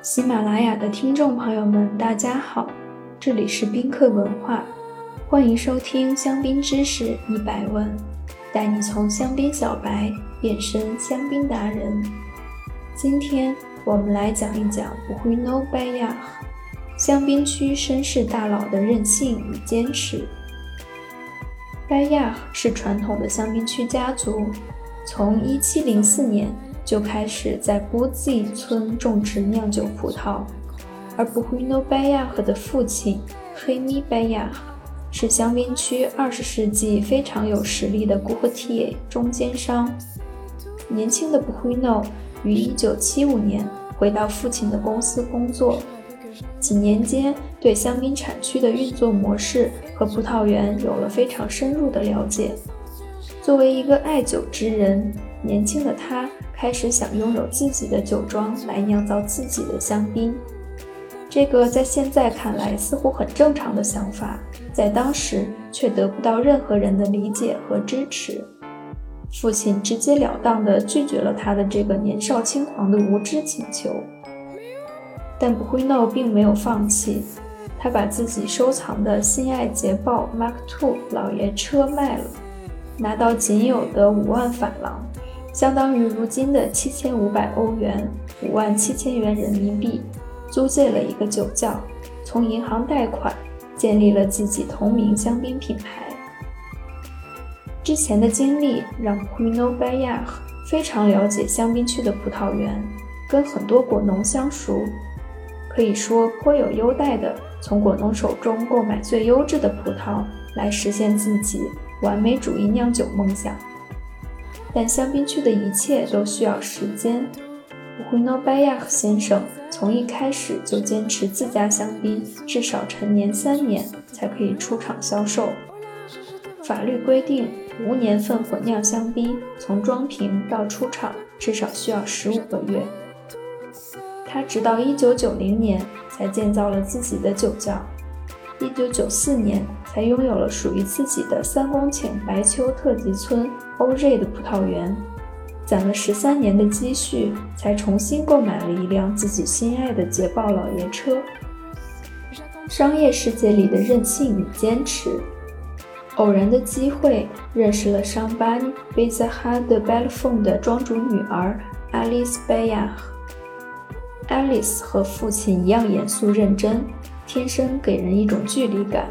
喜马拉雅的听众朋友们，大家好，这里是宾客文化，欢迎收听香槟知识一百问，带你从香槟小白变身香槟达人。今天我们来讲一讲 b u n o b a y a 香槟区绅士大佬的任性与坚持。拜亚是传统的香槟区家族，从1704年。就开始在波兹村种植酿酒葡萄，而布胡诺拜亚赫的父亲黑米拜亚是香槟区二十世纪非常有实力的古赫蒂中间商。年轻的布胡诺于一九七五年回到父亲的公司工作，几年间对香槟产区的运作模式和葡萄园有了非常深入的了解。作为一个爱酒之人，年轻的他。开始想拥有自己的酒庄来酿造自己的香槟，这个在现在看来似乎很正常的想法，在当时却得不到任何人的理解和支持。父亲直截了当地拒绝了他的这个年少轻狂的无知请求，但布辉诺并没有放弃，他把自己收藏的心爱捷豹 Mark II 老爷车卖了，拿到仅有的五万法郎。相当于如今的七千五百欧元，五万七千元人民币，租借了一个酒窖，从银行贷款建立了自己同名香槟品牌。之前的经历让 Pino b a y a 非常了解香槟区的葡萄园，跟很多果农相熟，可以说颇有优待的从果农手中购买最优质的葡萄，来实现自己完美主义酿酒梦想。但香槟区的一切都需要时间。胡诺拜亚先生从一开始就坚持自家香槟至少陈年三年才可以出厂销售。法律规定，无年份混酿香槟从装瓶到出厂至少需要十五个月。他直到一九九零年才建造了自己的酒窖。一九九四年才拥有了属于自己的三公顷白丘特级村欧瑞的葡萄园，攒了十三年的积蓄，才重新购买了一辆自己心爱的捷豹老爷车。商业世界里的任性与坚持，偶然的机会认识了上班贝泽哈德贝勒凤的庄主女儿爱丽丝贝亚。爱丽丝和父亲一样严肃认真。天生给人一种距离感。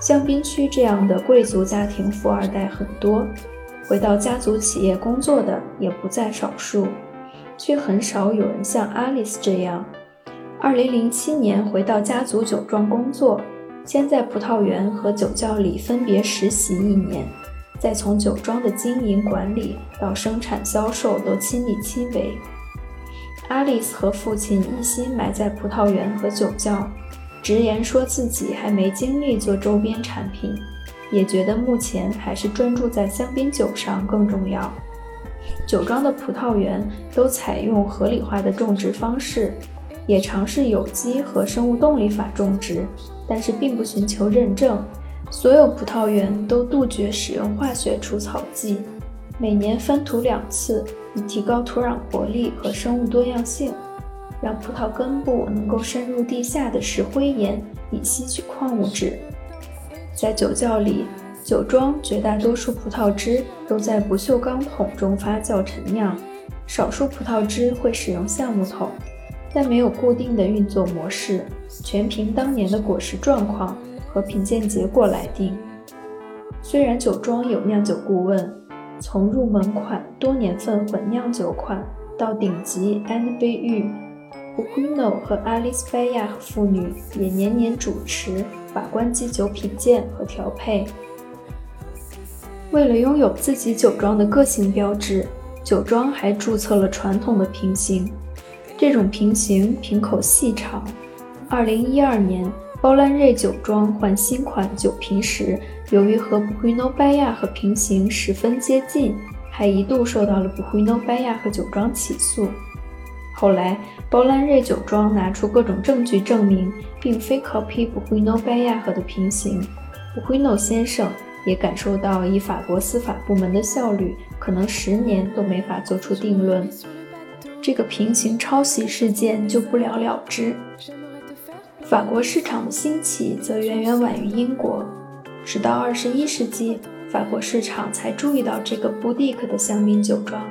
香槟区这样的贵族家庭富二代很多，回到家族企业工作的也不在少数，却很少有人像 Alice 这样。2007年回到家族酒庄工作，先在葡萄园和酒窖里分别实习一年，再从酒庄的经营管理到生产销售都亲力亲为。Alice 和父亲一心埋在葡萄园和酒窖。直言说自己还没精力做周边产品，也觉得目前还是专注在香槟酒上更重要。酒庄的葡萄园都采用合理化的种植方式，也尝试有机和生物动力法种植，但是并不寻求认证。所有葡萄园都杜绝使用化学除草剂，每年翻土两次，以提高土壤活力和生物多样性。让葡萄根部能够深入地下的石灰岩，以吸取矿物质。在酒窖里，酒庄绝大多数葡萄汁都在不锈钢桶中发酵陈酿，少数葡萄汁会使用橡木桶，但没有固定的运作模式，全凭当年的果实状况和品鉴结果来定。虽然酒庄有酿酒顾问，从入门款多年份混酿酒款到顶级 N B 玉。布奎诺和阿丽斯贝亚父女也年年主持把关基酒品鉴和调配。为了拥有自己酒庄的个性标志，酒庄还注册了传统的瓶型。这种瓶型瓶口细长。2012年，包兰瑞酒庄换新款酒瓶时，由于和布奎诺拜亚和瓶型十分接近，还一度受到了布奎诺拜亚和酒庄起诉。后来，包兰瑞酒庄拿出各种证据证明，并非 copy 布奎诺拜亚和的平行。布奎诺先生也感受到，以法国司法部门的效率，可能十年都没法做出定论。这个平行抄袭事件就不了了之。法国市场的兴起则远远晚于英国，直到二十一世纪，法国市场才注意到这个布蒂克的香槟酒庄。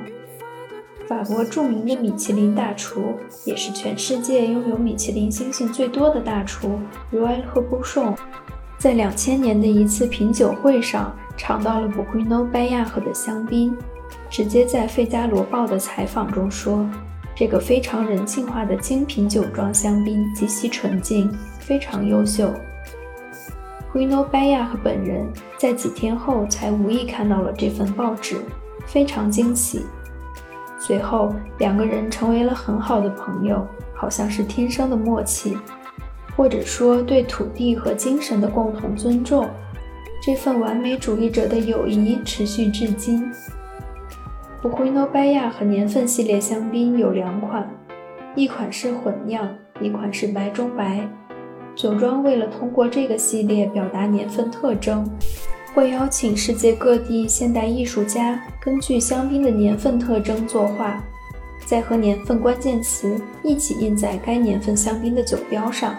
法国著名的米其林大厨，也是全世界拥有米其林星星最多的大厨 Roy 和 b o u c h o n 在两千年的一次品酒会上尝到了 b o u g n o 拜亚河的香槟，直接在《费加罗报》的采访中说。这个非常人性化的精品酒庄香槟极其纯净，非常优秀。维诺拜亚和本人在几天后才无意看到了这份报纸，非常惊喜。随后两个人成为了很好的朋友，好像是天生的默契，或者说对土地和精神的共同尊重。这份完美主义者的友谊持续至今。布奎诺拜亚和年份系列香槟有两款，一款是混酿，一款是白中白。酒庄为了通过这个系列表达年份特征，会邀请世界各地现代艺术家根据香槟的年份特征作画，再和年份关键词一起印在该年份香槟的酒标上。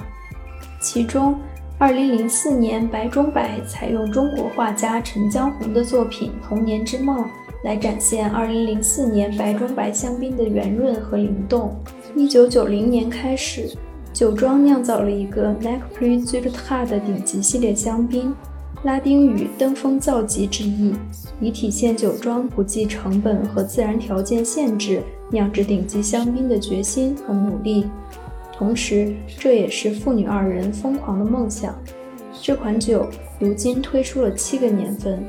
其中，2004年白中白采用中国画家陈江红的作品《童年之梦》。来展现2004年白中白香槟的圆润和灵动。1990年开始，酒庄酿造了一个 n e c p r i z u t a 的顶级系列香槟，拉丁语“登峰造极”之意，以体现酒庄不计成本和自然条件限制酿制顶级香槟的决心和努力。同时，这也是父女二人疯狂的梦想。这款酒如今推出了七个年份。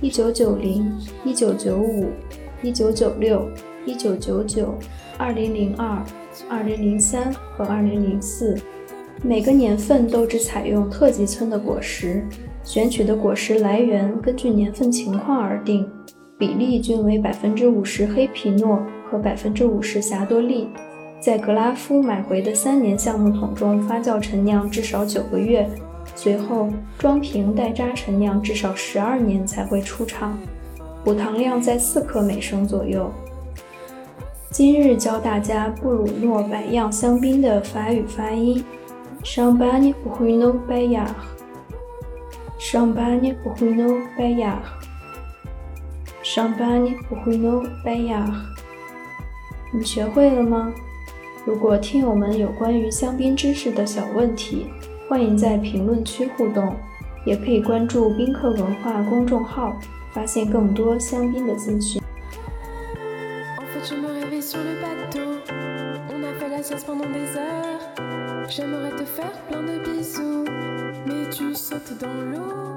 一九九零、一九九五、一九九六、一九九九、二零零二、二零零三和二零零四，每个年份都只采用特级村的果实，选取的果实来源根据年份情况而定，比例均为百分之五十黑皮诺和百分之五十霞多丽，在格拉夫买回的三年橡木桶中发酵陈酿至少九个月。随后装瓶待渣陈酿至少十二年才会出厂，补糖量在四克每升左右。今日教大家布鲁诺百样香槟的法语发音 c h a m p a g n e b r u n o b a y a r Shambhali Puhunobaya。你学会了吗？如果听友们有关于香槟知识的小问题，欢迎在评论区互动。也可以关注宾客文化公众号，发现更多香槟的资讯。Je me rêvais sur le bateau. On a fait la sieste pendant des heures. J'aimerais te faire plein de bisous, mais tu sautes dans l'eau.